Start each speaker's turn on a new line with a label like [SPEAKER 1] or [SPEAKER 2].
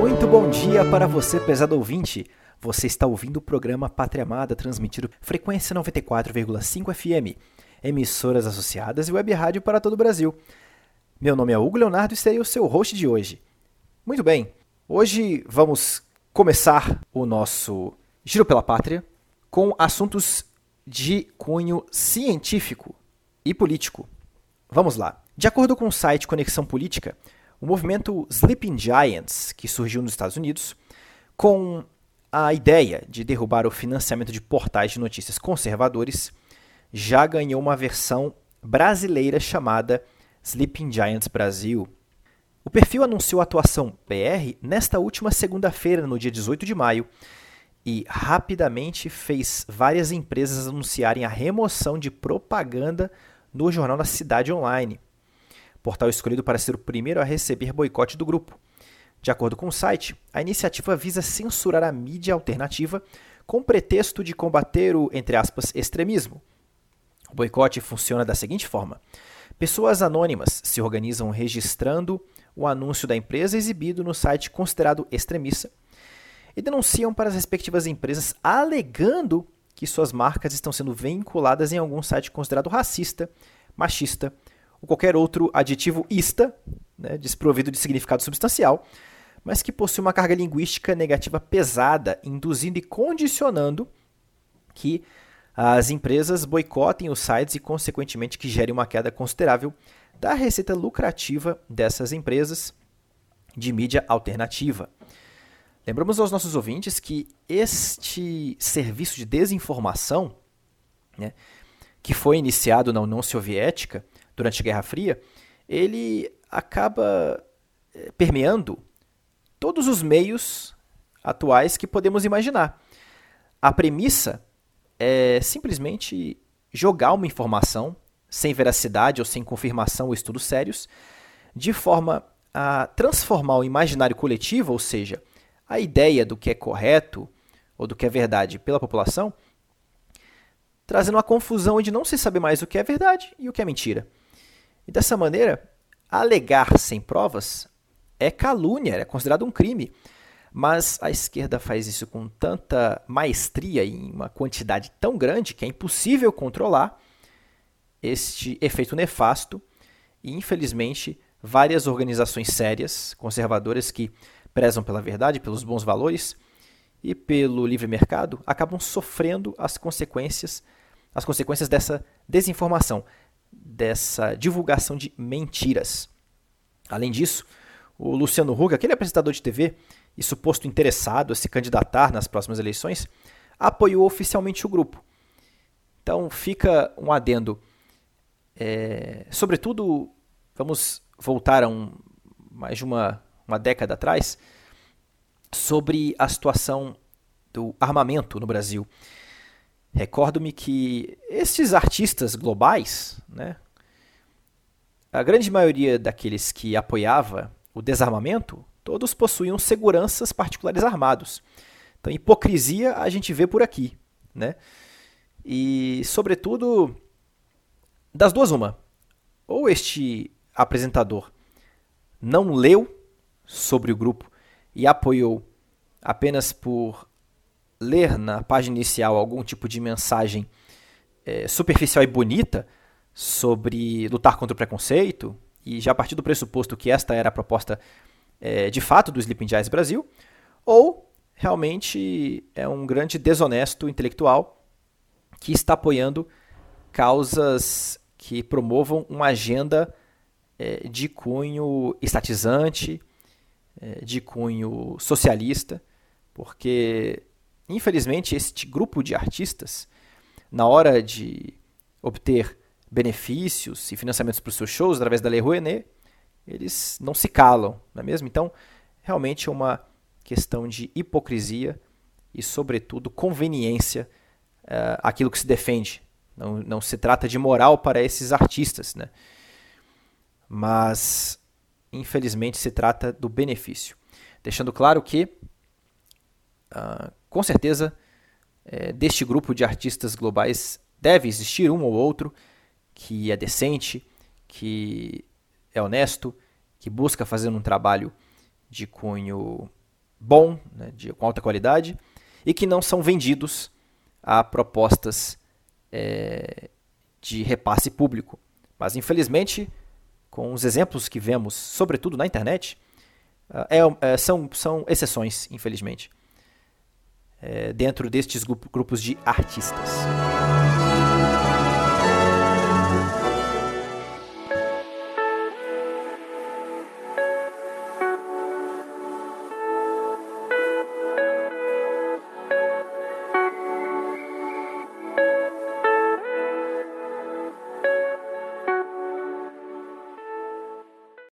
[SPEAKER 1] Muito bom dia para você, pesado ouvinte. Você está ouvindo o programa Pátria Amada, transmitido frequência 94,5 FM, emissoras associadas e web rádio para todo o Brasil. Meu nome é Hugo Leonardo e serei o seu host de hoje. Muito bem, hoje vamos começar o nosso Giro pela Pátria com assuntos de cunho científico e político. Vamos lá. De acordo com o site Conexão Política, o movimento Sleeping Giants, que surgiu nos Estados Unidos, com a ideia de derrubar o financiamento de portais de notícias conservadores, já ganhou uma versão brasileira chamada Sleeping Giants Brasil. O perfil anunciou a atuação PR nesta última segunda-feira, no dia 18 de maio, e rapidamente fez várias empresas anunciarem a remoção de propaganda no jornal da Cidade Online, portal escolhido para ser o primeiro a receber boicote do grupo. De acordo com o site, a iniciativa visa censurar a mídia alternativa com pretexto de combater o, entre aspas, extremismo. O boicote funciona da seguinte forma: Pessoas anônimas se organizam registrando o anúncio da empresa exibido no site considerado extremista e denunciam para as respectivas empresas alegando que suas marcas estão sendo vinculadas em algum site considerado racista, machista ou qualquer outro aditivo ista, né, desprovido de significado substancial, mas que possui uma carga linguística negativa pesada, induzindo e condicionando que as empresas boicotem os sites e, consequentemente, que gerem uma queda considerável da receita lucrativa dessas empresas de mídia alternativa. Lembramos aos nossos ouvintes que este serviço de desinformação, né, que foi iniciado na União Soviética durante a Guerra Fria, ele acaba eh, permeando todos os meios atuais que podemos imaginar. A premissa é simplesmente jogar uma informação sem veracidade ou sem confirmação ou estudos sérios, de forma a transformar o imaginário coletivo, ou seja, a ideia do que é correto ou do que é verdade pela população, trazendo uma confusão onde não se sabe mais o que é verdade e o que é mentira. E dessa maneira, alegar sem provas é calúnia, é considerado um crime. Mas a esquerda faz isso com tanta maestria em uma quantidade tão grande que é impossível controlar este efeito nefasto. E, infelizmente, várias organizações sérias, conservadoras, que prezam pela verdade, pelos bons valores e pelo livre mercado, acabam sofrendo as consequências, as consequências dessa desinformação, dessa divulgação de mentiras. Além disso, o Luciano Huck, aquele apresentador de TV, e suposto interessado a se candidatar nas próximas eleições, apoiou oficialmente o grupo. Então fica um adendo. É, sobretudo, vamos voltar a um, mais de uma, uma década atrás, sobre a situação do armamento no Brasil. Recordo-me que esses artistas globais, né, a grande maioria daqueles que apoiava o desarmamento todos possuíam seguranças particulares armados. Então, hipocrisia a gente vê por aqui, né? E, sobretudo, das duas uma. Ou este apresentador não leu sobre o grupo e apoiou apenas por ler na página inicial algum tipo de mensagem é, superficial e bonita sobre lutar contra o preconceito, e já a partir do pressuposto que esta era a proposta é, de fato do Sleeping Giants Brasil, ou realmente é um grande desonesto intelectual que está apoiando causas que promovam uma agenda é, de cunho estatizante, de cunho socialista, porque infelizmente este grupo de artistas, na hora de obter benefícios e financiamentos para os seus shows através da Lei Rouenet, eles não se calam, não é mesmo? Então, realmente é uma questão de hipocrisia e, sobretudo, conveniência uh, aquilo que se defende. Não, não se trata de moral para esses artistas, né? mas, infelizmente, se trata do benefício. Deixando claro que, uh, com certeza, é, deste grupo de artistas globais deve existir um ou outro que é decente, que é honesto, que busca fazer um trabalho de cunho bom, né, de, com alta qualidade, e que não são vendidos a propostas é, de repasse público. Mas, infelizmente, com os exemplos que vemos, sobretudo na internet, é, é, são, são exceções, infelizmente, é, dentro destes grupos de artistas.